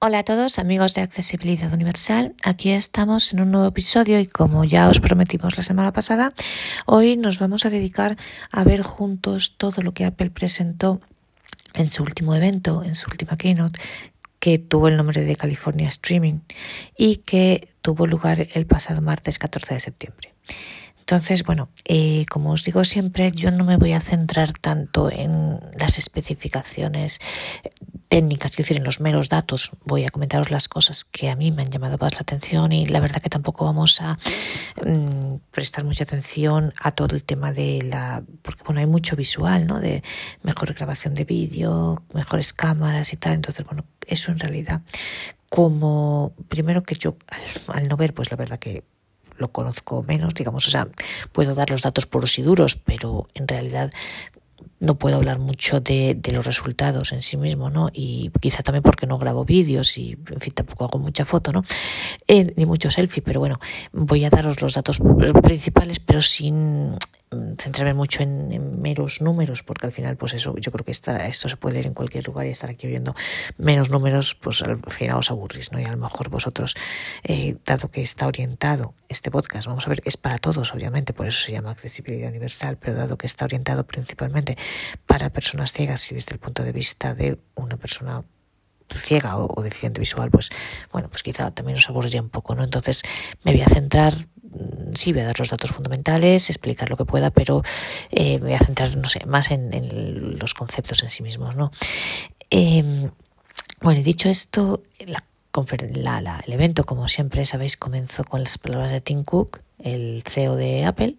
Hola a todos amigos de Accesibilidad Universal, aquí estamos en un nuevo episodio y como ya os prometimos la semana pasada, hoy nos vamos a dedicar a ver juntos todo lo que Apple presentó en su último evento, en su última keynote, que tuvo el nombre de California Streaming y que tuvo lugar el pasado martes 14 de septiembre. Entonces, bueno, eh, como os digo siempre, yo no me voy a centrar tanto en las especificaciones técnicas, quiero decir, en los meros datos. Voy a comentaros las cosas que a mí me han llamado más la atención y la verdad que tampoco vamos a mm, prestar mucha atención a todo el tema de la... porque bueno, hay mucho visual, ¿no? De mejor grabación de vídeo, mejores cámaras y tal. Entonces, bueno, eso en realidad como primero que yo al no ver pues la verdad que lo conozco menos, digamos, o sea, puedo dar los datos puros y duros, pero en realidad no puedo hablar mucho de, de, los resultados en sí mismo, ¿no? Y quizá también porque no grabo vídeos y, en fin, tampoco hago mucha foto, ¿no? Eh, ni mucho selfie, pero bueno, voy a daros los datos principales, pero sin centrarme mucho en, meros números, porque al final, pues eso, yo creo que esto se puede leer en cualquier lugar y estar aquí oyendo menos números, pues al final os aburrís, ¿no? Y a lo mejor vosotros, eh, dado que está orientado este podcast, vamos a ver, es para todos, obviamente, por eso se llama accesibilidad universal, pero dado que está orientado principalmente para personas ciegas y desde el punto de vista de una persona ciega o, deficiente visual, pues bueno, pues quizá también os aburriría un poco, ¿no? Entonces me voy a centrar Mm, sí voy a dar los datos fundamentales, explicar lo que pueda, pero eh, me voy a centrar, no sé, más en, los conceptos en sí mismos, ¿no? Eh, bueno, dicho esto, la, la, el evento, como siempre sabéis, comenzó con las palabras de Tim Cook, el CEO de Apple,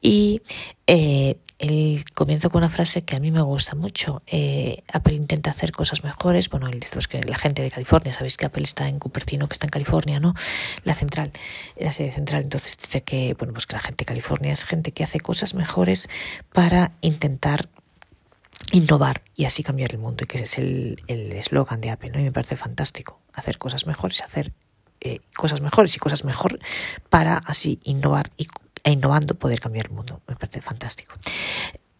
y eh, él comienzo con una frase que a mí me gusta mucho. Eh, Apple intenta hacer cosas mejores. Bueno, él dice pues, que la gente de California, sabéis que Apple está en Cupertino, que está en California, ¿no? La central, la sede central. Entonces dice que, bueno, pues que la gente de California es gente que hace cosas mejores para intentar innovar y así cambiar el mundo y que ese es el eslogan de Apple, ¿no? Y me parece fantástico hacer cosas mejores, hacer eh, cosas mejores y cosas mejor para así innovar e innovando poder cambiar el mundo. Me parece fantástico.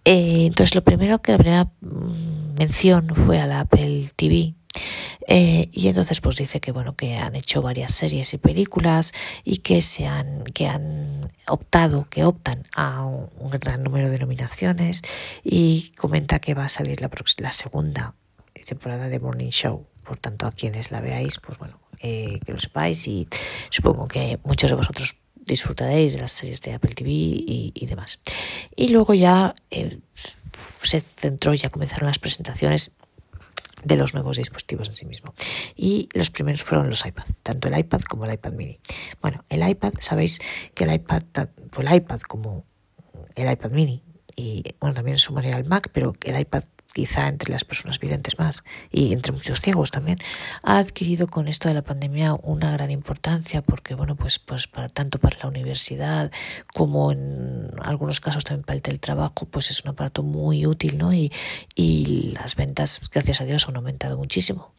Eh, entonces, lo primero que la primera mm, mención fue a la Apple TV. Eh, y entonces pues dice que bueno que han hecho varias series y películas y que se han que han optado que optan a un, gran número de nominaciones y comenta que va a salir la, la segunda temporada de Morning Show por tanto a quienes la veáis pues bueno eh, que lo sepáis y supongo que muchos de vosotros disfrutaréis de las series de Apple TV y, demás. Y luego ya eh, se centró, ya comenzaron las presentaciones de los nuevos dispositivos en sí mismo. Y los primeros fueron los iPad, tanto el iPad como el iPad mini. Bueno, el iPad, sabéis que el iPad, el iPad como el iPad mini, y bueno, también su manera el Mac, pero el iPad quizá entre las personas videntes más y entre muchos ciegos también, ha adquirido con esto de la pandemia una gran importancia porque, bueno, pues, pues para, tanto para la universidad como en algunos casos también para el teletrabajo, pues es un aparato muy útil, ¿no? Y, y las ventas, gracias a Dios, han aumentado muchísimo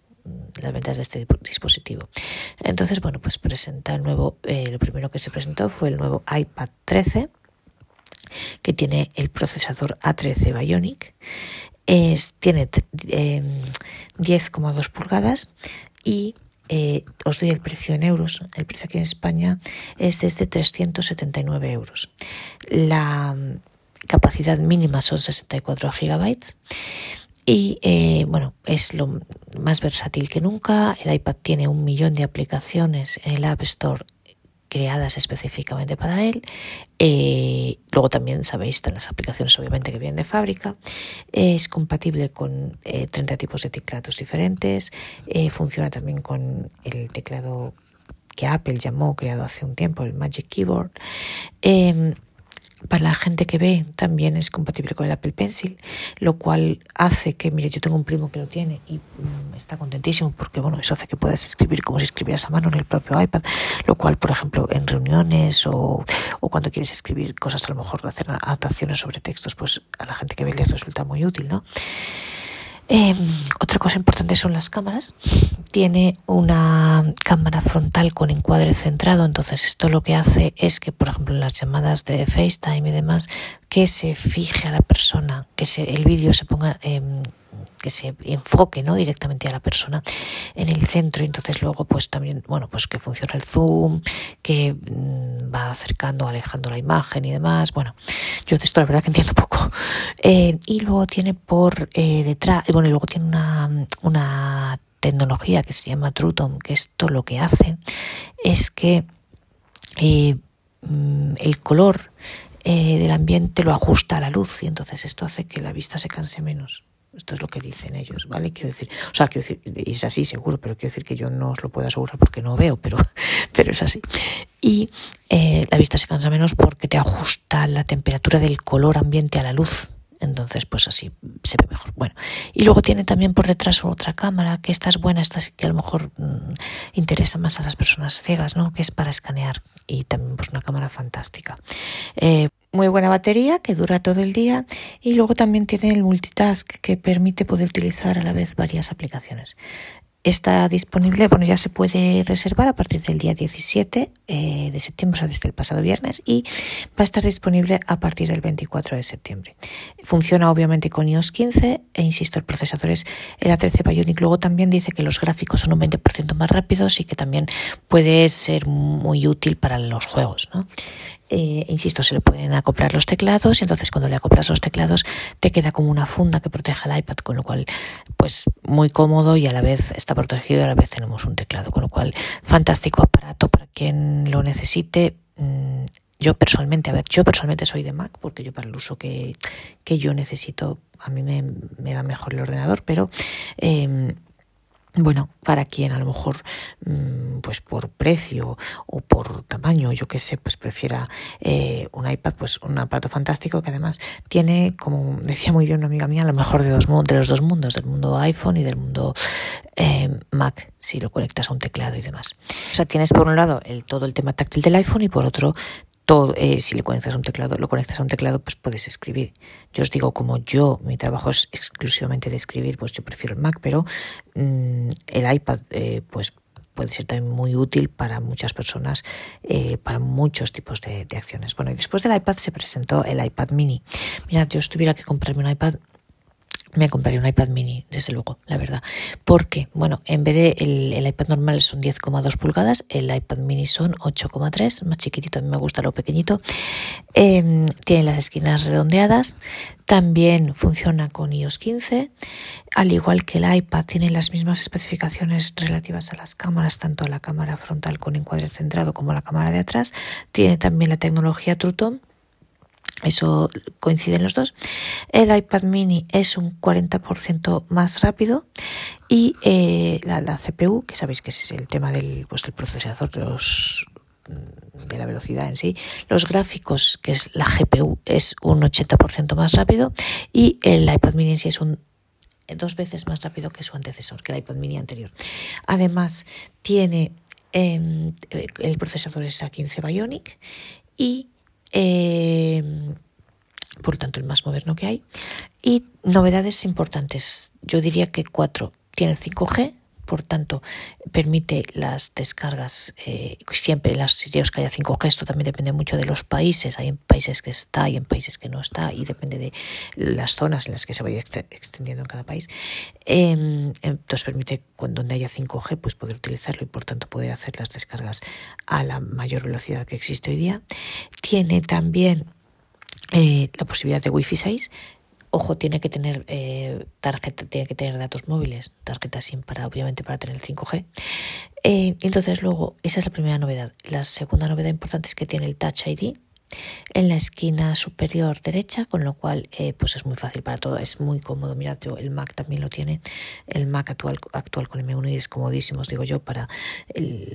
las ventas de este dispositivo. Entonces, bueno, pues presenta el nuevo, eh, lo primero que se presentó fue el nuevo iPad 13 que tiene el procesador A13 Bionic es, tiene 10,2 pulgadas y eh, os doy el precio en euros. El precio aquí en España es desde 379 euros. La mm, capacidad mínima son 64 gigabytes. Y eh, bueno, es lo más versátil que nunca. El iPad tiene un millón de aplicaciones en el App Store creadas específicamente para él. Eh, luego también sabéis, están las aplicaciones obviamente que vienen de fábrica. es compatible con 30 eh, tipos de teclados diferentes. Eh, funciona también con el teclado que Apple llamó, creado hace un tiempo, el Magic Keyboard. Para la gente que ve también es compatible con el Apple Pencil, lo cual hace que, mire, yo tengo un primo que lo tiene y mm, está contentísimo porque, bueno, eso hace que puedas escribir como si escribieras a mano en el propio iPad, lo cual, por ejemplo, en reuniones o, o cuando quieres escribir cosas, a lo mejor hacer anotaciones sobre textos, pues a la gente que ve les resulta muy útil, ¿no? Em, otra cosa importante son las cámaras. Tiene una cámara frontal con encuadre centrado, entonces esto lo que hace es que, por ejemplo, en las llamadas de FaceTime y demás, que se fije a la persona, que se, el vídeo se ponga... Em, que se enfoque no directamente a la persona en el centro. Y entonces luego pues también bueno pues que funciona el zoom que mm, va acercando alejando la imagen y demás. Bueno yo de esto la verdad que entiendo poco. Eh, y luego tiene por eh, detrás bueno y luego tiene una, una tecnología que se llama TrueTone que esto lo que hace es que eh, mm, el color del ambiente lo ajusta a la luz. Y entonces esto hace que la vista se canse menos. Esto es lo que dicen ellos, ¿vale? Quiero decir, o sea, quiero decir, es así seguro, pero quiero decir que yo no os lo puedo asegurar porque no veo, pero, pero es así. Y eh, la vista se cansa menos porque te ajusta la temperatura del color ambiente a la luz. Entonces, pues así se ve mejor. Bueno, y luego tiene también por detrás otra cámara, que esta es buena, esta sí que a lo mejor mm, interesa más a las personas ciegas, ¿no? Que es para escanear y también pues una cámara fantástica. Eh, muy buena batería que dura todo el día y luego también tiene el multitask que permite poder utilizar a la vez varias aplicaciones. Está disponible, bueno, ya se puede reservar a partir del día 17 eh, de septiembre, o sea, desde el pasado viernes, y va a estar disponible a partir del 24 de septiembre. Funciona obviamente con iOS 15 e insisto, el procesador es el A13 Bionic. Luego también dice que los gráficos son un 20% más rápidos y que también puede ser muy útil para los juegos. ¿no? Eh, insisto, se le pueden acoplar los teclados y entonces cuando le acoplas los teclados te queda como una funda que protege el iPad, con lo cual pues muy cómodo y a la vez está protegido y a la vez tenemos un teclado, con lo cual fantástico aparato para quien lo necesite. Mm, yo personalmente, a ver, yo personalmente soy de Mac porque yo para el uso que, yo necesito, a mí me, me va mejor el ordenador, pero eh, bueno, para quien a lo mejor, mm, pues por precio o por tamaño, yo qué sé, pues prefiera eh, un iPad, pues un aparato fantástico que además tiene, como decía muy bien una amiga mía, lo mejor de, los, de los dos mundos, del mundo iPhone y del mundo eh, Mac, si lo conectas a un teclado y demás. O sea, tienes por un lado el, todo el tema táctil del iPhone y por otro todo, eh, si le conectas a un teclado, lo conectas a un teclado, pues puedes escribir. Yo os digo, como yo, mi trabajo es exclusivamente de escribir, pues yo prefiero el Mac, pero mm, el iPad, eh, pues puede ser también muy útil para muchas personas, eh, para muchos tipos de, acciones. Bueno, y después del iPad se presentó el iPad mini. Mira, yo tuviera que comprarme un iPad, me compraría un iPad mini, desde luego, la verdad. Porque, bueno, en vez de el, iPad normal son 10,2 pulgadas, el iPad mini son 8,3, más chiquitito, a mí me gusta lo pequeñito. Em, tiene las esquinas redondeadas, también funciona con iOS 15, al igual que el iPad tiene las mismas especificaciones relativas a las cámaras, tanto la cámara frontal con encuadre centrado como la cámara de atrás. Tiene también la tecnología True eso coincide en los dos. El iPad mini es un 40% más rápido y eh, la, CPU, que sabéis que es el tema del, pues, del procesador de los de la velocidad en sí. Los gráficos, que es la GPU, es un 80% más rápido y el iPad mini en sí es un dos veces más rápido que su antecesor, que el iPad mini anterior. Además, tiene em, el procesador es A15 Bionic y Em, por tanto el más moderno que hay. Y novedades importantes, yo diría que cuatro. Tiene 5G, por tanto, permite las descargas eh, siempre en los sitios que haya 5G. Esto también depende mucho de los países. Hay en países que está y en países que no está, y depende de las zonas en las que se vaya extendiendo en cada país. Em, entonces, permite, donde haya 5G, pues poder utilizarlo y por tanto poder hacer las descargas a la mayor velocidad que existe hoy día. Tiene también eh, la posibilidad de Wi-Fi 6 Ojo, tiene que tener eh, tarjeta, tiene que tener datos móviles, tarjeta SIM para, obviamente, para tener el 5G. Eh, entonces, luego, esa es la primera novedad. La segunda novedad importante es que tiene el Touch ID en la esquina superior derecha, con lo cual eh, pues es muy fácil para todo, es muy cómodo. Mirad, yo el Mac también lo tiene, el Mac actual, actual con M1 y es comodísimo, os digo yo, para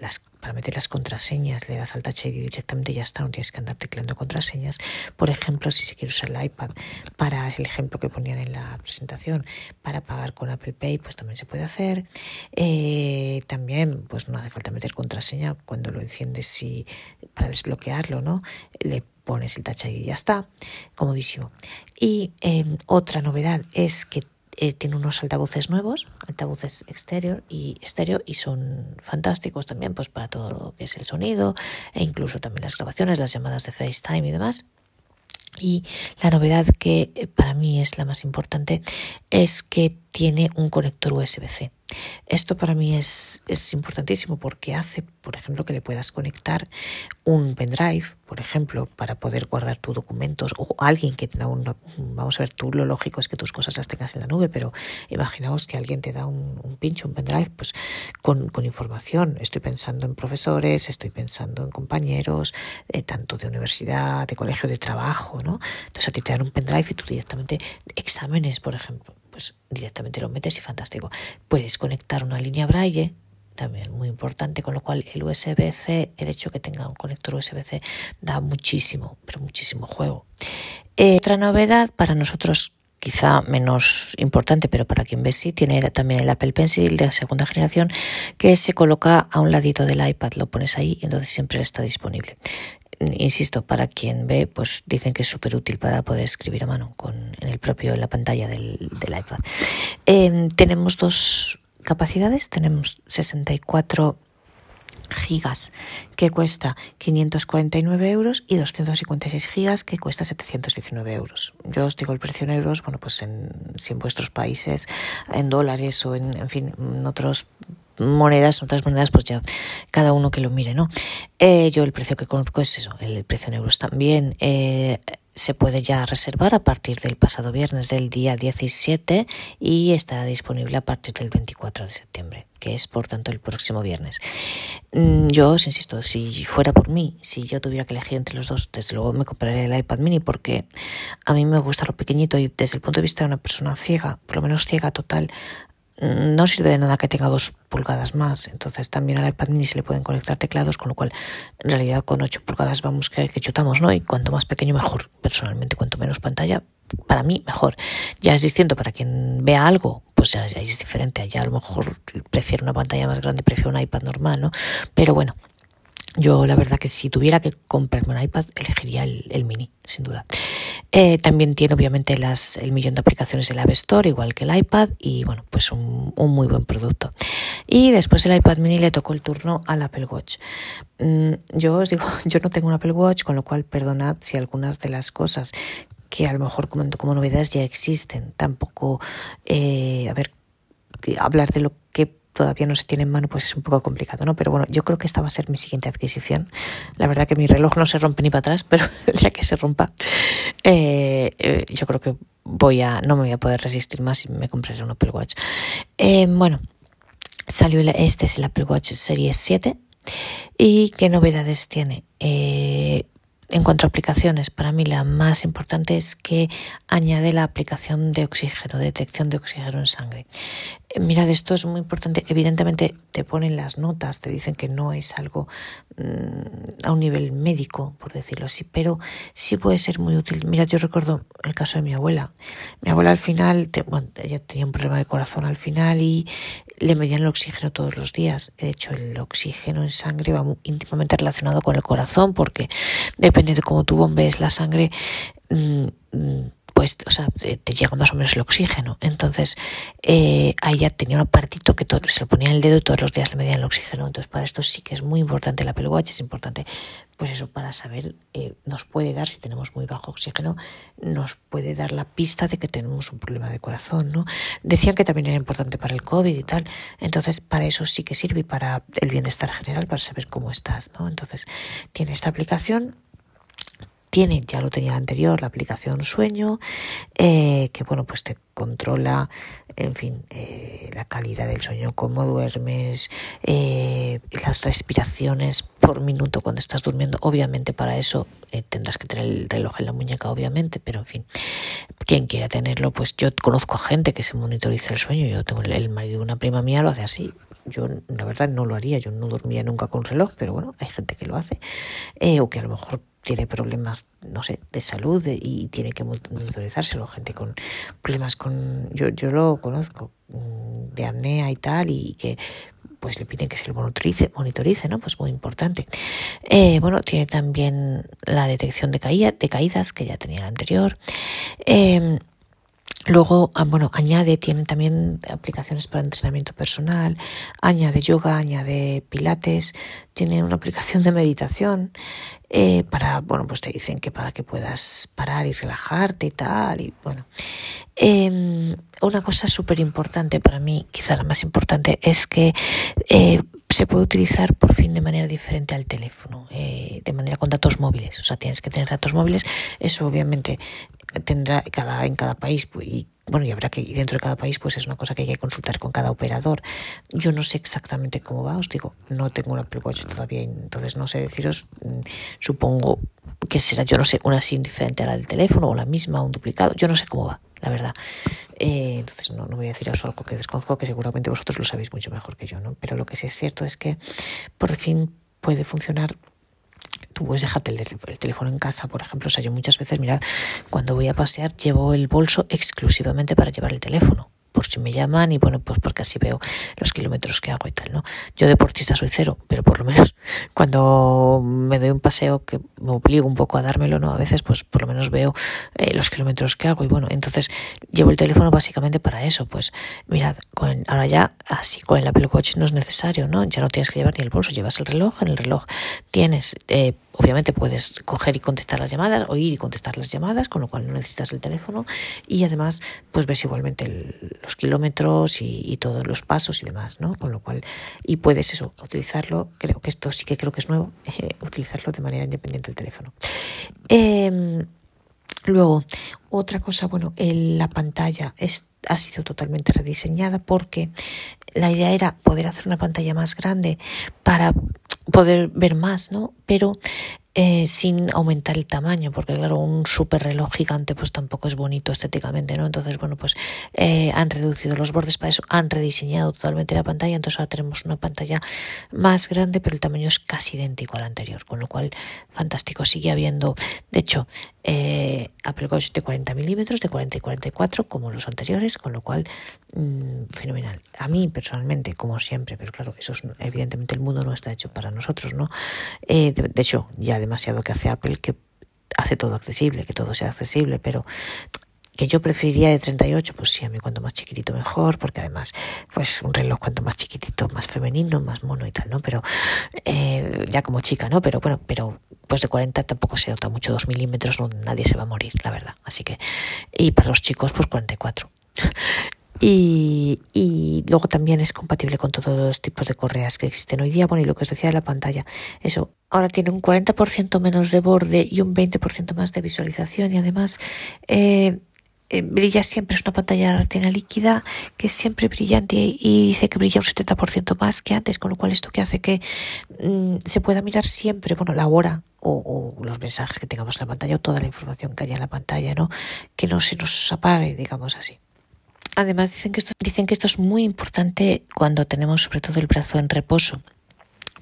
las para meter las contraseñas, le das al Touch ID directamente y ya está, no tienes que andar tecleando contraseñas. Por ejemplo, si se quiere usar el iPad para el ejemplo que ponían en la presentación, para pagar con Apple Pay, pues también se puede hacer. Eh, también, pues no hace falta meter contraseña cuando lo enciendes y para desbloquearlo, ¿no? Le pones el Touch ID y ya está, comodísimo. Y eh, otra novedad es que eh, tiene unos altavoces nuevos, altavoces exterior y estéreo, y son fantásticos también pues para todo lo que es el sonido e incluso también las grabaciones, las llamadas de FaceTime y demás. Y la novedad que eh, para mí es la más importante es que tiene un conector USB-C. Esto para mí es, es, importantísimo porque hace, por ejemplo, que le puedas conectar un pendrive, por ejemplo, para poder guardar tus documentos o alguien que te da un, vamos a ver, tú lo lógico es que tus cosas las tengas en la nube, pero imaginaos que alguien te da un, un un pendrive, pues con, con, información. Estoy pensando en profesores, estoy pensando en compañeros, eh, tanto de universidad, de colegio, de trabajo, ¿no? Entonces a ti te dan un pendrive y tú directamente exámenes, por ejemplo pues directamente lo metes y fantástico. Puedes conectar una línea braille, también muy importante, con lo cual el USB-C, el hecho que tenga un conector USB-C, da muchísimo, pero muchísimo juego. Eh, otra novedad para nosotros quizá menos importante, pero para quien ve sí, tiene también el Apple Pencil de segunda generación que se coloca a un ladito del iPad, lo pones ahí y entonces siempre está disponible insisto, para quien ve, pues dicen que es súper útil para poder escribir a mano con, en el propio, en la pantalla del, del iPad. Eh, tenemos dos capacidades, tenemos 64 gigas que cuesta 549 euros y 256 gigas que cuesta 719 euros. Yo os digo el precio en euros, bueno, pues en, si en vuestros países, en dólares o en, en fin, en otros monedas, otras monedas, pues ya cada uno que lo mire, ¿no? Eh, yo el precio que conozco es eso, el precio en euros también. Eh, se puede ya reservar a partir del pasado viernes del día 17 y estará disponible a partir del 24 de septiembre, que es por tanto el próximo viernes. Mm, yo os insisto, si fuera por mí, si yo tuviera que elegir entre los dos, desde luego me compraría el iPad mini porque a mí me gusta lo pequeñito y desde el punto de vista de una persona ciega, por lo menos ciega total, no sirve de nada que tenga dos pulgadas más. Entonces también al iPad mini se le pueden conectar teclados, con lo cual en realidad con 8 pulgadas vamos creer que chutamos, ¿no? Y cuanto más pequeño mejor. Personalmente, cuanto menos pantalla, para mí mejor. Ya es distinto para quien vea algo, pues ya, es diferente. Ya a lo mejor prefiero una pantalla más grande, prefiero un iPad normal, ¿no? Pero bueno, yo la verdad que si tuviera que comprarme un iPad, elegiría el, mini, sin duda. Eh, también tiene obviamente las, el millón de aplicaciones del App Store, igual que el iPad, y bueno, pues un, muy buen producto. Y después el iPad mini le tocó el turno al Apple Watch. Mm, yo os digo, yo no tengo un Apple Watch, con lo cual perdonad si algunas de las cosas que a lo mejor como, como novedades ya existen, tampoco, eh, a ver, hablar de lo que todavía no se tiene en mano, pues es un poco complicado, ¿no? Pero bueno, yo creo que esta va a ser mi siguiente adquisición. La verdad que mi reloj no se rompe ni para atrás, pero ya que se rompa, eh, eh, yo creo que voy a, no me voy a poder resistir más y me compraré un Apple Watch. Eh, bueno, salió este es el Apple Watch Series 7. ¿Y qué novedades tiene? En cuanto a aplicaciones, para mí la más importante es que añade la aplicación de oxígeno, detección de oxígeno en sangre. Eh, mirad, esto es muy importante. Evidentemente te ponen las notas, te dicen que no es algo mm, a un nivel médico, por decirlo así, pero sí puede ser muy útil. Mira, yo recuerdo el caso de mi abuela. Mi abuela al final, bueno, ella tenía un problema de corazón al final y le medían el oxígeno todos los días. De hecho, el oxígeno en sangre va íntimamente relacionado con el corazón porque depende de cómo tú bombees la sangre, mm, mm, pues, o sea, te, llega más o menos el oxígeno. Entonces, eh, ahí ya tenía un apartito que todo, se lo ponía en el dedo y todos los días le medían el oxígeno. Entonces, para esto sí que es muy importante la Watch, es importante, pues eso, para saber, eh, nos puede dar, si tenemos muy bajo oxígeno, nos puede dar la pista de que tenemos un problema de corazón, ¿no? Decían que también era importante para el COVID y tal. Entonces, para eso sí que sirve y para el bienestar general, para saber cómo estás, ¿no? Entonces, tiene esta aplicación ya lo tenía anterior, la aplicación Sueño, eh, que bueno, pues te controla, en fin, eh, la calidad del sueño, cómo duermes, eh, las respiraciones por minuto cuando estás durmiendo. Obviamente para eso tendrás que tener el reloj en la muñeca, obviamente, pero en fin, quien quiera tenerlo, pues yo conozco a gente que se monitoriza el sueño. Yo tengo el marido de una prima mía, lo hace así. Yo, la verdad, no lo haría. Yo no dormía nunca con reloj, pero bueno, hay gente que lo hace. o que a lo mejor tiene problemas, no sé, de salud y tiene que monitorizarse gente con problemas con, yo, yo lo conozco, mm, de apnea y tal, y que pues le piden que se lo monitorice, monitorice ¿no? Pues muy importante. Eh, bueno, tiene también la detección de, caída, de caídas, que ya tenía la anterior. Em, Luego, ah, bueno, añade, tienen también aplicaciones para entrenamiento personal, añade yoga, añade pilates, tiene una aplicación de meditación eh, para, bueno, pues te dicen que para que puedas parar y relajarte y tal, y bueno. Em, una cosa súper importante para mí, quizá la más importante, es que eh, se puede utilizar por fin de manera diferente al teléfono, eh, de manera con datos móviles. O sea, tienes que tener datos móviles. Eso obviamente tendrá cada, en cada país pues, y bueno, y habrá que, y dentro de cada país, pues es una cosa que hay que consultar con cada operador. Yo no sé exactamente cómo va, os digo, no tengo un Apple Watch todavía, entonces no sé deciros, mm, supongo que será, yo no sé, una SIM diferente a la del teléfono o la misma, un duplicado, yo no sé cómo va, la verdad. Eh, entonces no, no voy a deciros algo que desconozco, que seguramente vosotros lo sabéis mucho mejor que yo, ¿no? Pero lo que sí es cierto es que por fin puede funcionar tú puedes dejarte el, teléfono en casa, por ejemplo. O sea, yo muchas veces, mirad, cuando voy a pasear llevo el bolso exclusivamente para llevar el teléfono por si me llaman y bueno, pues porque así veo los kilómetros que hago y tal, ¿no? Yo deportista soy cero, pero por lo menos cuando me doy un paseo que me obligo un poco a dármelo, ¿no? A veces pues por lo menos veo eh, los kilómetros que hago y bueno, entonces llevo el teléfono básicamente para eso, pues mirad, ahora ya así con el Apple Watch no es necesario, ¿no? Ya no tienes que llevar ni el bolso, llevas el reloj, en el reloj tienes... Eh, Obviamente puedes coger y contestar las llamadas, oír y contestar las llamadas, con lo cual no necesitas el teléfono y además pues ves igualmente los kilómetros y, todos los pasos y demás, ¿no? Con lo cual, y puedes eso, utilizarlo, creo que esto sí que creo que es nuevo, eh, utilizarlo de manera independiente del teléfono. Em, luego, otra cosa, bueno, la pantalla ha sido totalmente rediseñada porque la idea era poder hacer una pantalla más grande para poder ver más, ¿no? Pero eh, sin aumentar el tamaño, porque claro, un super reloj gigante pues tampoco es bonito estéticamente, ¿no? Entonces, bueno, pues eh, han reducido los bordes para eso, han rediseñado totalmente la pantalla, entonces ahora tenemos una pantalla más grande, pero el tamaño es casi idéntico al anterior, con lo cual, fantástico, sigue habiendo, de hecho, eh, Apple Watch de 40 milímetros, de 40 y 44, como los anteriores, con lo cual, mm, fenomenal. A mí, personalmente, como siempre, pero claro, eso es, evidentemente el mundo no está hecho para nosotros, ¿no? de, de hecho, ya demasiado que hace Apple, que hace todo accesible, que todo sea accesible, pero que yo preferiría de 38, pues sí, a mí cuanto más chiquitito mejor, porque además, pues un reloj cuanto más chiquitito, más femenino, más mono y tal, ¿no? Pero eh, ya como chica, ¿no? Pero bueno, pero pues de 40 tampoco se nota mucho, 2 milímetros, no, nadie se va a morir, la verdad. Así que, y para los chicos, pues 44. Y, y, luego también es compatible con todos los tipos de correas que existen hoy día. Bueno, y lo que os decía de la pantalla, eso ahora tiene un 40% menos de borde y un 20% más de visualización y además eh, eh, brilla siempre, es una pantalla retina líquida que es siempre brillante y dice que brilla un 70% más que antes, con lo cual esto que hace que mm, se pueda mirar siempre, bueno, la hora o, o, los mensajes que tengamos en la pantalla o toda la información que haya en la pantalla, ¿no? Que no se nos apague, digamos así. Además, dicen que, esto, dicen que esto es muy importante cuando tenemos sobre todo el brazo en reposo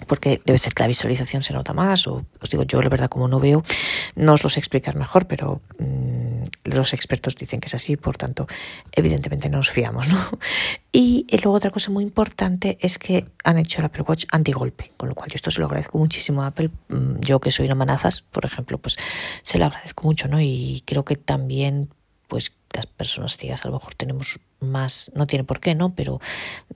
porque debe ser que la visualización se nota más, o os digo, yo la verdad como no veo, no os lo sé mejor, pero mmm, los expertos dicen que es así, por tanto, evidentemente no nos fiamos, ¿no? Y, luego otra cosa muy importante es que han hecho el Apple Watch antigolpe, con lo cual yo esto se lo agradezco muchísimo a Apple, mm, yo que soy una manazas, por ejemplo, pues se lo agradezco mucho, ¿no? Y creo que también pues las personas ciegas a lo mejor tenemos más, no tiene por qué, ¿no? Pero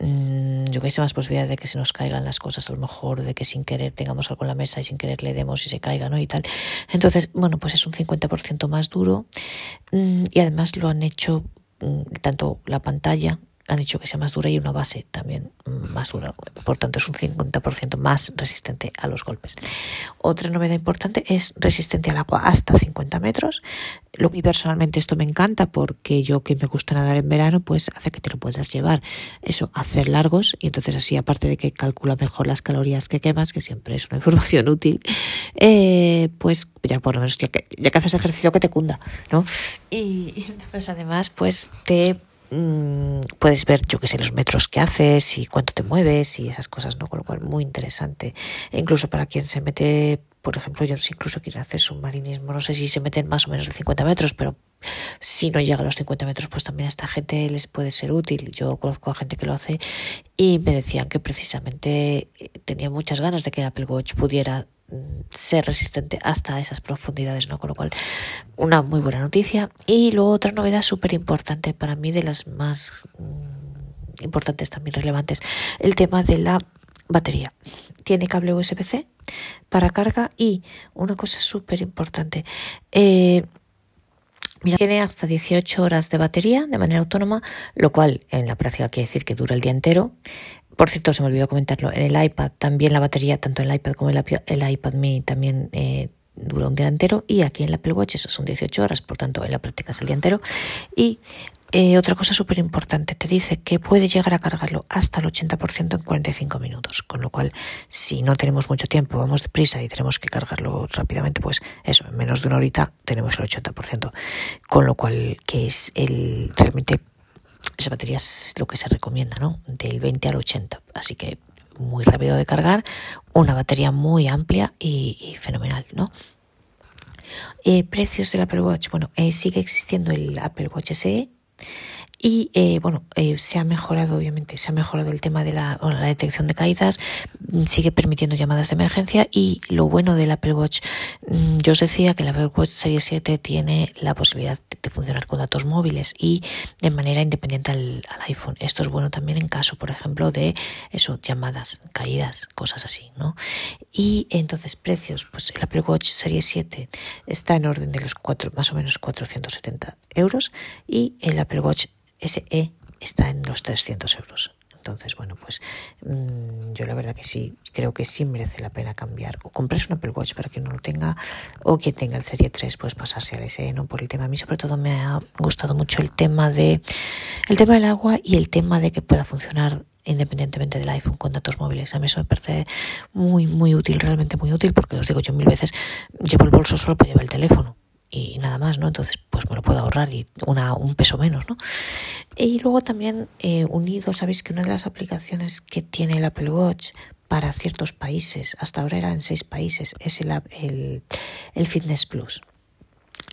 mmm, yo que sé, más posibilidad de que se nos caigan las cosas, a lo mejor de que sin querer tengamos algo en la mesa y sin querer le demos y se caiga, ¿no? Y tal. Entonces, bueno, pues es un 50% más duro mmm, y además lo han hecho mmm, tanto la pantalla han hecho que sea más dura y una base también más dura. Por tanto, es un 50% más resistente a los golpes. Otra novedad importante es resistente al agua hasta 50 metros. Lo que personalmente esto me encanta porque yo que me gusta nadar en verano, pues hace que te lo puedas llevar eso, hacer largos y entonces así, aparte de que calcula mejor las calorías que quemas, que siempre es una información útil, eh, pues ya por lo menos ya que, haces ejercicio que te cunda, ¿no? Y, y entonces además pues te Mm, puedes ver, yo qué sé, los metros que haces y cuánto te mueves y esas cosas, ¿no? Con lo cual, muy interesante. E incluso para quien se mete, por ejemplo, yo incluso quiero hacer submarinismo, no sé si se meten más o menos de 50 metros, pero si no llega a los 50 metros, pues también a esta gente les puede ser útil. Yo conozco a gente que lo hace y me decían que precisamente eh, tenía muchas ganas de que Apple Watch pudiera ser resistente hasta esas profundidades, ¿no? Con lo cual, una muy buena noticia. Y luego otra novedad súper importante para mí, de las más mm, importantes también relevantes, el tema de la batería. Tiene cable USB-C para carga y una cosa súper importante. Eh, tiene hasta 18 horas de batería de manera autónoma, lo cual en la práctica quiere decir que dura el día entero. Por cierto, se me olvidó comentarlo, en el iPad también la batería, tanto el iPad como en el iPad mini, también eh, dura un día entero. Y aquí en el Apple Watch son 18 horas, por tanto en la práctica es el día entero. Y eh, otra cosa súper importante, te dice que puede llegar a cargarlo hasta el 80% en 45 minutos, con lo cual si no tenemos mucho tiempo, vamos deprisa y tenemos que cargarlo rápidamente, pues eso, en menos de una horita tenemos el 80%, con lo cual que es el realmente esa batería es lo que se recomienda, ¿no? Del 20 al 80, así que muy rápido de cargar, una batería muy amplia y, fenomenal, ¿no? Eh, precios del Apple Watch. Bueno, eh, sigue existiendo el Apple Watch SE, y eh, bueno, eh, se ha mejorado, obviamente, se ha mejorado el tema de la, la, detección de caídas, mm, sigue permitiendo llamadas de emergencia y lo bueno del Apple Watch, mm, yo os decía que el Apple Watch Series 7 tiene la posibilidad de, funcionar con datos móviles y de manera independiente al, iPhone. Esto es bueno también en caso, por ejemplo, de eso, llamadas, caídas, cosas así, ¿no? Y entonces, precios, pues el Apple Watch Series 7 está en orden de los cuatro, más o menos 470 euros y el Apple Watch SE está en los 300 euros. Entonces, bueno, pues mm, yo la verdad que sí, creo que sí merece la pena cambiar. O comprarse un Apple Watch para quien no lo tenga, o quien tenga el Serie 3, pues pasarse al SE, ¿no? Por el tema. A mí sobre todo me ha gustado mucho el tema de el tema del agua y el tema de que pueda funcionar independientemente del iPhone con datos móviles. A mí eso me parece muy, muy útil, realmente muy útil, porque os digo yo mil veces, llevo el bolso solo para llevar el teléfono y nada más, ¿no? Entonces, pues me lo puedo ahorrar y una, un peso menos, ¿no? Y luego también eh, unido, sabéis que una de las aplicaciones que tiene el Apple Watch para ciertos países, hasta ahora era en seis países, es el, el, el Fitness Plus.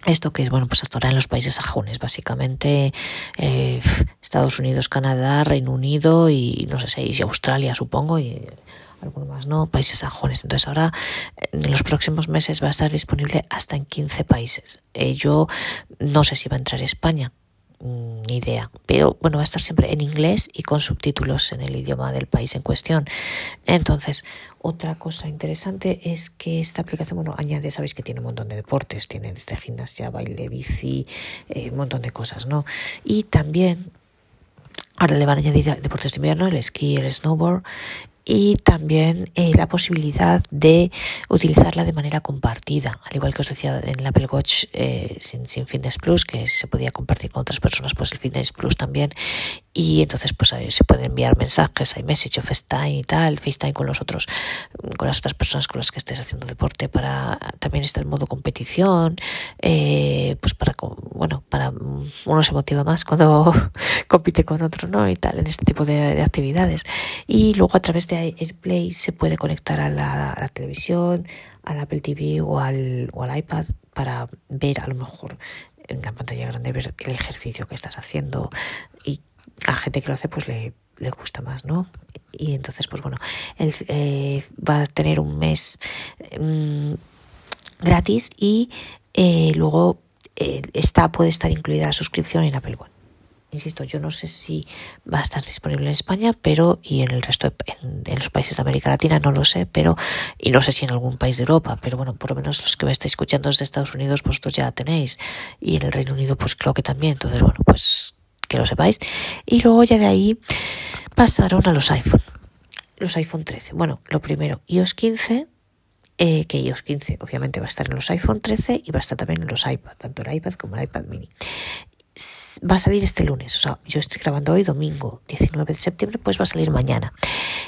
Esto que es, bueno, pues hasta ahora en los países sajones, básicamente eh, Estados Unidos, Canadá, Reino Unido y no sé si Australia, supongo, y alguno más no, países sajones. Entonces ahora en los próximos meses va a estar disponible hasta en 15 países. Eh, yo no sé si va a entrar España, mm, ni idea, pero bueno, va a estar siempre en inglés y con subtítulos en el idioma del país en cuestión. Entonces, otra cosa interesante es que esta aplicación, bueno, añade, sabéis que tiene un montón de deportes, tiene desde gimnasia, baile, bici, eh, un montón de cosas, ¿no? Y también Ahora le van a añadir deportes de invierno, el esquí, el snowboard y también eh, la posibilidad de utilizarla de manera compartida, al igual que os decía en el Apple Watch eh, sin, sin Fitness Plus, que se podía compartir con otras personas, pues el Fitness Plus también y entonces pues se pueden enviar mensajes, hay message o FaceTime y tal, FaceTime con los otros, con las otras personas con las que estés haciendo deporte para también está el modo competición, eh, pues para bueno, para uno se motiva más cuando compite con otro, ¿no? y tal, en este tipo de, actividades. Y luego a través de AirPlay se puede conectar a la, a la televisión, al Apple TV o al, o al iPad para ver a lo mejor en la pantalla grande ver el ejercicio que estás haciendo y a gente que lo hace pues le, le gusta más, ¿no? Y entonces, pues bueno, él eh, va a tener un mes mm, gratis y eh, luego eh, está, puede estar incluida la suscripción en Apple One. Insisto, yo no sé si va a estar disponible en España, pero y en el resto, en, en, los países de América Latina no lo sé, pero y no sé si en algún país de Europa, pero bueno, por lo menos los que me estáis escuchando desde Estados Unidos, vosotros ya la tenéis y en el Reino Unido, pues creo que también. Entonces, bueno, pues que lo sepáis. Y luego ya de ahí pasaron a los iPhone. Los iPhone 13. Bueno, lo primero, iOS 15, eh, que iOS 15 obviamente va a estar en los iPhone 13 y va a estar también en los iPad, tanto el iPad como el iPad mini. Va a salir este lunes, o sea, yo estoy grabando hoy, domingo 19 de septiembre, pues va a salir mañana.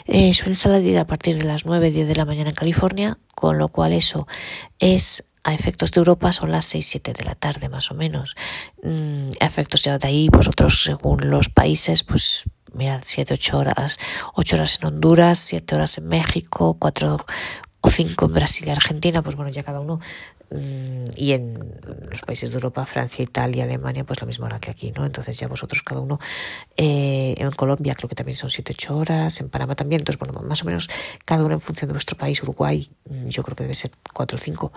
Eh, suele salir a partir de las 9, 10 de la mañana en California, con lo cual eso es a efectos de Europa son las 6-7 de la tarde más o menos. Mm, a efectos ya de ahí, vosotros según los países, pues mirad, 7-8 horas, 8 horas en Honduras, 7 horas en México, 4 o 5 en Brasil y Argentina, pues bueno, ya cada uno y en los países de Europa, Francia, Italia, Alemania, pues la misma hora que aquí, ¿no? Entonces ya vosotros cada uno, eh, en Colombia creo que también son 7-8 horas, en Panamá también, entonces bueno, más o menos cada uno en función de vuestro país, Uruguay, mm, yo creo que debe ser 4 o 5,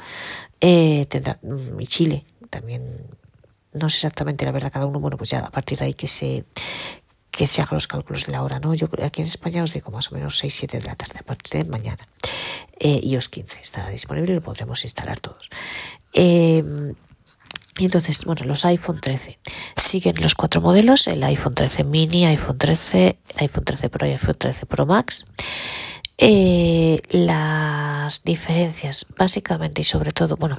eh, tendrá, mm, y Chile también, no sé exactamente la verdad cada uno, bueno, pues ya a partir de ahí que se que se hagan los cálculos de la hora, ¿no? Yo aquí en España os digo más o menos 6, 7 de la tarde a partir de mañana. Eh, iOS 15 estará disponible y lo podremos instalar todos. Eh, y entonces, bueno, los iPhone 13 siguen los cuatro modelos, el iPhone 13 mini, iPhone 13, iPhone 13 Pro y iPhone 13 Pro Max. Eh, las diferencias, básicamente y sobre todo, bueno,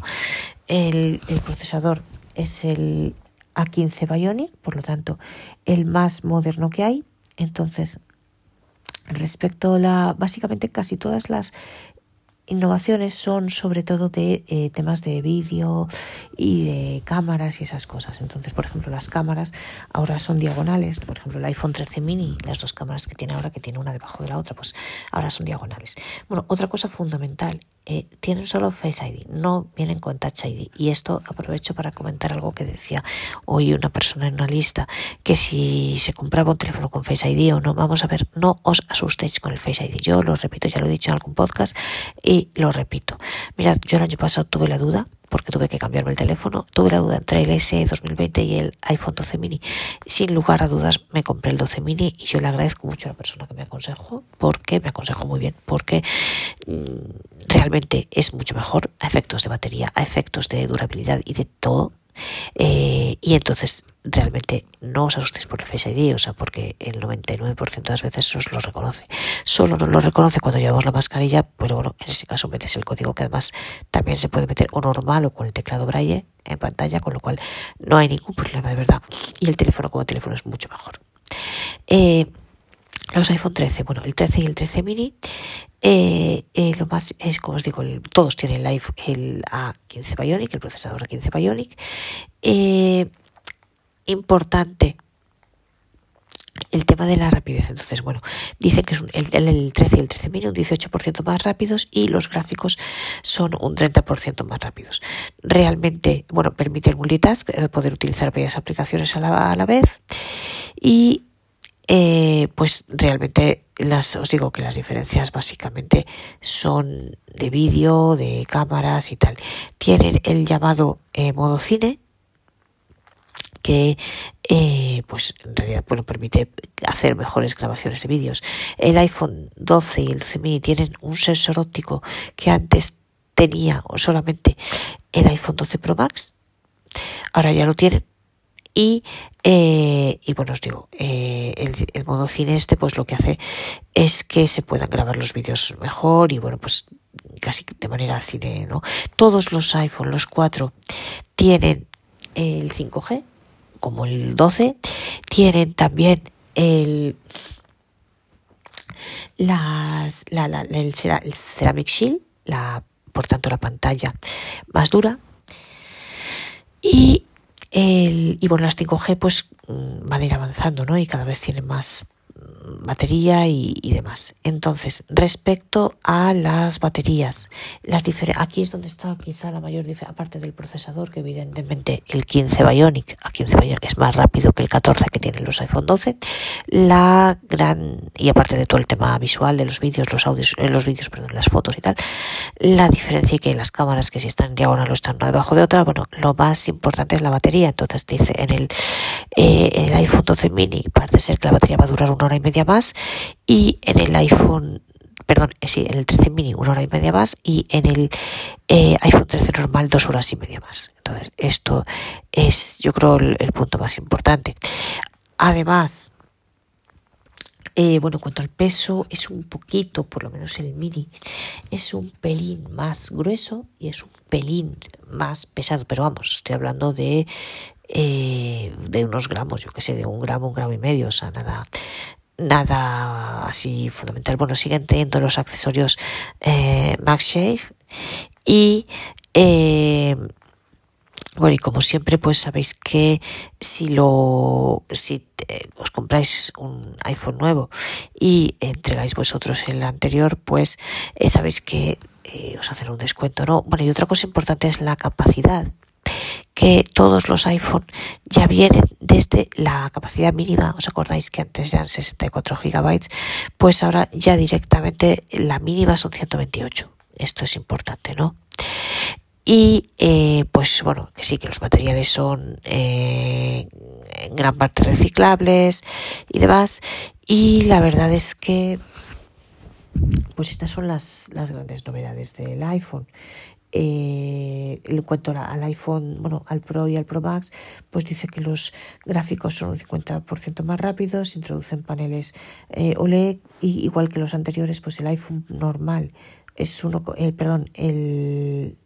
el, el procesador es el A15 Bionic, por lo tanto, el más moderno que hay. Entonces, respecto a la, básicamente casi todas las innovaciones son sobre todo de eh, temas de vídeo y de cámaras y esas cosas. Entonces, por ejemplo, las cámaras ahora son diagonales. Por ejemplo, el iPhone 13 mini, las dos cámaras que tiene ahora, que tiene una debajo de la otra, pues ahora son diagonales. Bueno, otra cosa fundamental eh, tienen solo Face ID, no vienen con Touch ID. Y esto aprovecho para comentar algo que decía hoy una persona en una lista, que si se compraba un teléfono con Face ID o no, vamos a ver, no os asustéis con el Face ID. Yo lo repito, ya lo he dicho en algún podcast y lo repito. Mirad, yo el año pasado tuve la duda porque tuve que cambiarme el teléfono. Tuve la duda entre el S 2020 y el iPhone 12 mini. Sin lugar a dudas me compré el 12 mini y yo le agradezco mucho a la persona que me aconsejó porque me aconsejó muy bien, porque mm, realmente es mucho mejor a efectos de batería, a efectos de durabilidad y de todo eh, y entonces realmente no os asustéis por el Face ID, o sea, porque el 99% de las veces os lo reconoce. Solo no lo reconoce cuando llevamos la mascarilla, pero bueno, en ese caso metes el código que además también se puede meter o normal o con el teclado braille en pantalla, con lo cual no hay ningún problema de verdad. Y el teléfono como teléfono es mucho mejor. Eh, los iPhone 13, bueno, el 13 y el 13 mini, eh, eh, lo más es, como os digo, todos tienen el, el A15 Bionic, el procesador A15 Bionic. Eh, importante el tema de la rapidez. Entonces, bueno, dicen que es el, el, 13 y el 13 mini un 18% más rápidos y los gráficos son un 30% más rápidos. Realmente, bueno, permite el multitask, poder utilizar varias aplicaciones a la, a la vez y eh, pues realmente las, os digo que las diferencias básicamente son de vídeo, de cámaras y tal. Tienen el llamado eh, modo cine, que eh, pues en realidad bueno, permite hacer mejores grabaciones de vídeos. El iPhone 12 y el 12 mini tienen un sensor óptico que antes tenía solamente el iPhone 12 Pro Max. Ahora ya lo tienen y, eh, y bueno, os digo, eh, el, modo cine este pues lo que hace es que se puedan grabar los vídeos mejor y bueno, pues casi de manera cine, ¿no? Todos los iPhone, los cuatro, tienen el 5G, como el 12, tienen también el la, la, el Ceramic Shield, la, por tanto la pantalla más dura. Y el, y bueno, las 5G pues mm, van a ir avanzando, ¿no? Y cada vez tienen más batería y, demás. Entonces, respecto a las baterías, las aquí es donde está quizá la mayor diferencia, aparte del procesador, que evidentemente el 15 Bionic, a 15 Bionic es más rápido que el 14 que tienen los iPhone 12, la gran, y aparte de todo el tema visual de los vídeos, los audios, eh, los vídeos, perdón, las fotos y tal, la diferencia que las cámaras que si están en diagonal o están una debajo de otra, bueno, lo más importante es la batería, entonces dice en el, eh, el iPhone 12 mini parece ser que la batería va a durar una hora y media más y en el iPhone perdón, eh, sí, en el 13 mini una hora y media más y en el eh, iPhone 13 normal dos horas y media más. Entonces, esto es, yo creo, el, punto más importante. Además, eh, bueno, en cuanto al peso, es un poquito, por lo menos el mini, es un pelín más grueso y es un pelín más pesado, pero vamos, estoy hablando de, de unos gramos, yo que sé, de un gramo, un gramo y medio, o sea, nada, nada así fundamental. Bueno, siguen teniendo los accesorios eh, y eh, bueno, y como siempre, pues sabéis que si lo, si os compráis un iPhone nuevo y entregáis vosotros el anterior, pues eh, sabéis que eh, os hacen un descuento, ¿no? Bueno, y otra cosa importante es la capacidad que todos los iPhone ya vienen desde la capacidad mínima. ¿Os acordáis que antes eran 64 gigabytes? Pues ahora ya directamente la mínima son 128. Esto es importante, ¿no? Y eh, pues bueno, que sí que los materiales son eh, en gran parte reciclables y demás. Y la verdad es que pues estas son las, las grandes novedades del iPhone. Eh, en cuanto al iPhone, bueno, al Pro y al Pro Max, pues dice que los gráficos son un 50% más rápidos, introducen paneles eh, OLED y igual que los anteriores, pues el iPhone normal es uno, eh, perdón, el,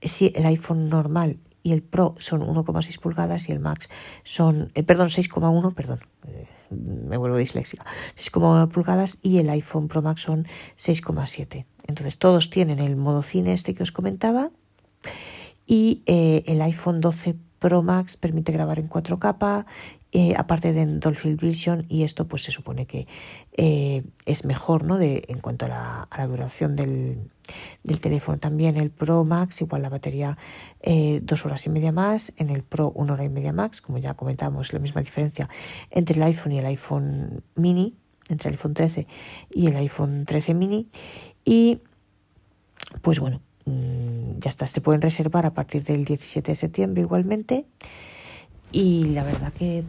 sí, el iPhone normal y el Pro son 1,6 pulgadas y el Max son, eh, perdón, 6,1, perdón, eh, me vuelvo disléxica, 6,1 pulgadas y el iPhone Pro Max son 6,7. Entonces todos tienen el modo cine este que os comentaba. Y eh, el iPhone 12 Pro Max permite grabar en 4K eh, aparte de Dolphin Vision y esto pues se supone que eh, es mejor ¿no? de, en cuanto a la, duración del, teléfono. También el Pro Max igual la batería eh, dos horas y media más. En el Pro una hora y media max como ya comentamos la misma diferencia entre el iPhone y el iPhone mini entre el iPhone 13 y el iPhone 13 mini y pues bueno mm, ya está se pueden reservar a partir del 17 de septiembre igualmente y la verdad que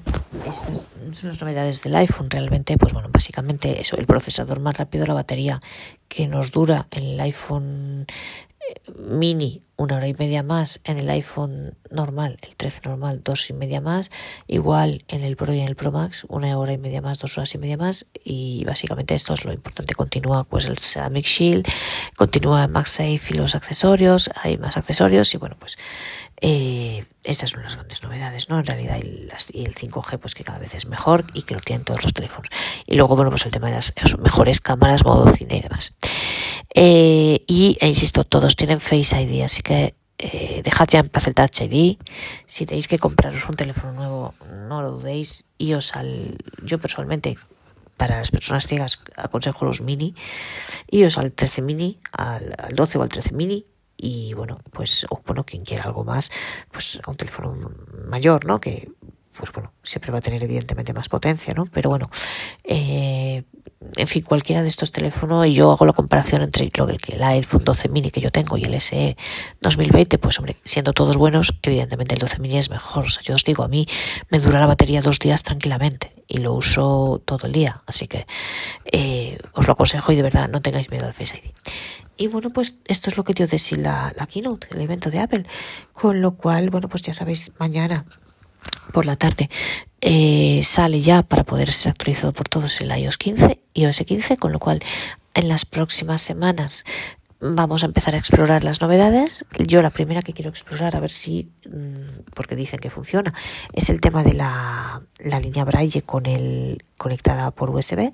son las novedades del iPhone. Realmente, pues bueno, básicamente eso, el procesador más rápido, la batería que nos dura el iPhone mini una hora y media más, en el iPhone normal, el 13 normal, dos y media más, igual en el Pro y en el Pro Max, una hora y media más, dos horas y media más, y básicamente esto es lo importante, continúa pues el Ceramic Shield, continúa MagSafe y los accesorios, hay más accesorios, y bueno, pues eh, estas son las grandes novedades, ¿no? En realidad el, el 5G pues que cada vez es mejor y que lo tienen todos los teléfonos. Y luego, bueno, pues el tema de las mejores cámaras, modo cine y demás. Eh, y, e insisto, todos tienen Face ID, así que eh, dejad ya en paz el Touch ID. Si tenéis que compraros un teléfono nuevo, no lo dudéis. Y os al, yo personalmente, para las personas ciegas, aconsejo los mini. Y os al 13 mini, al, al 12 o al 13 mini. Y bueno, pues, o bueno, quien quiera algo más, pues un teléfono mayor, ¿no? Que pues bueno, siempre va a tener evidentemente más potencia, ¿no? Pero bueno, eh, en fin, cualquiera de estos teléfonos, y yo hago la comparación entre lo que el iPhone 12 mini que yo tengo y el SE 2020, pues hombre, siendo todos buenos, evidentemente el 12 mini es mejor. O sea, yo os digo, a mí me dura la batería dos días tranquilamente y lo uso todo el día, así que eh, os lo aconsejo y de verdad no tengáis miedo al Face ID. Y bueno, pues esto es lo que dio de sí la, la keynote, el evento de Apple, con lo cual, bueno, pues ya sabéis, mañana por la tarde eh, sale ya para poder ser actualizado por todos el iOS 15 y OS 15, con lo cual en las próximas semanas vamos a empezar a explorar las novedades. Yo la primera que quiero explorar, a ver si, mm, porque dicen que funciona, es el tema de la, la línea Braille con el conectada por USB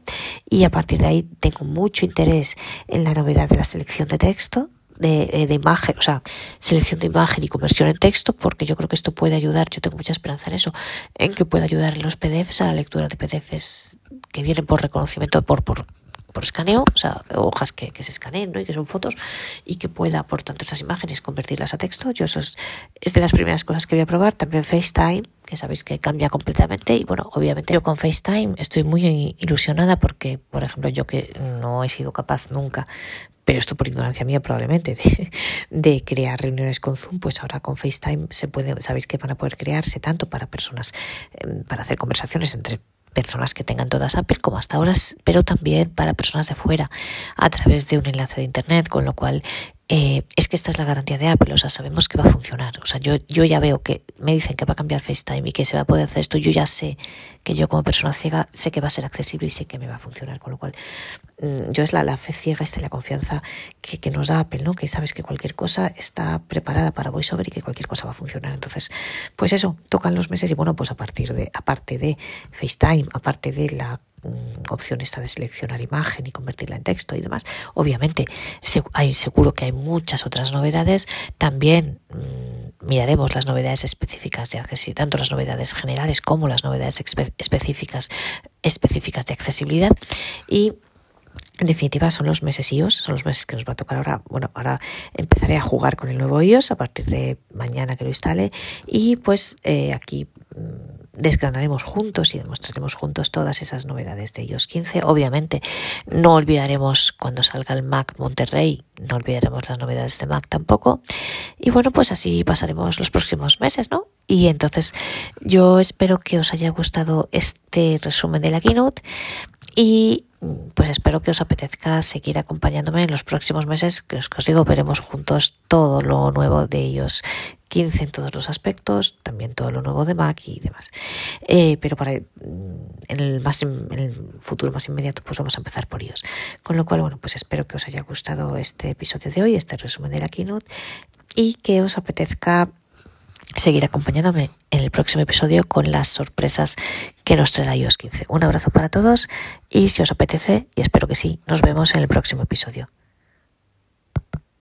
y a partir de ahí tengo mucho interés en la novedad de la selección de texto de, eh, de, imagen, o sea, selección de imagen y conversión en texto, porque yo creo que esto puede ayudar, yo tengo mucha esperanza en eso, en que pueda ayudar en los PDFs a la lectura de PDFs que vienen por reconocimiento, por, por, por escaneo, o sea, hojas que, que se escaneen ¿no? y que son fotos, y que pueda, por tanto, esas imágenes convertirlas a texto. Yo eso es, es de las primeras cosas que voy a probar. También FaceTime, que sabéis que cambia completamente. Y bueno, obviamente yo con FaceTime estoy muy ilusionada porque, por ejemplo, yo que no he sido capaz nunca pero esto por ignorancia mía probablemente, de, crear reuniones con Zoom, pues ahora con FaceTime se puede, sabéis que van a poder crearse tanto para personas, em, para hacer conversaciones entre personas que tengan todas Apple como hasta ahora, pero también para personas de fuera a través de un enlace de Internet, con lo cual eh, es que esta es la garantía de Apple, o sea, sabemos que va a funcionar. O sea, yo, yo ya veo que me dicen que va a cambiar FaceTime y que se va a poder hacer esto, yo ya sé que yo como persona ciega sé que va a ser accesible y sé que me va a funcionar, con lo cual yo es la, la fe ciega, esta la confianza que, que, nos da Apple, ¿no? Que sabes que cualquier cosa está preparada para VoiceOver y que cualquier cosa va a funcionar. Entonces, pues eso, tocan los meses y bueno, pues a partir de, aparte de FaceTime, aparte de la Mm, opción esta de seleccionar imagen y convertirla en texto y demás. Obviamente, hay, seguro que hay muchas otras novedades. También mm, miraremos las novedades específicas de accesibilidad, tanto las novedades generales como las novedades específicas, específicas de accesibilidad. Y En definitiva, son los meses iOS, son los meses que nos va a tocar ahora. Bueno, ahora empezaré a jugar con el nuevo iOS a partir de mañana que lo instale y pues eh, aquí mm, desgranaremos juntos y demostraremos juntos todas esas novedades de iOS 15. Obviamente, no olvidaremos cuando salga el Mac Monterrey, no olvidaremos las novedades de Mac tampoco. Y bueno, pues así pasaremos los próximos meses, ¿no? Y entonces yo espero que os haya gustado este resumen de la keynote y pues espero que os apetezca seguir acompañándome en los próximos meses, que os, digo, veremos juntos todo lo nuevo de ellos 15 en todos los aspectos, también todo lo nuevo de Mac y demás. Eh, pero para mm, en el, más, en el futuro más inmediato, pues vamos a empezar por ellos. Con lo cual, bueno, pues espero que os haya gustado este episodio de hoy, este resumen de la keynote, y que os apetezca seguir acompañándome en el próximo episodio con las sorpresas que nos traerá iOS 15. Un abrazo para todos y si os apetece, y espero que sí, nos vemos en el próximo episodio.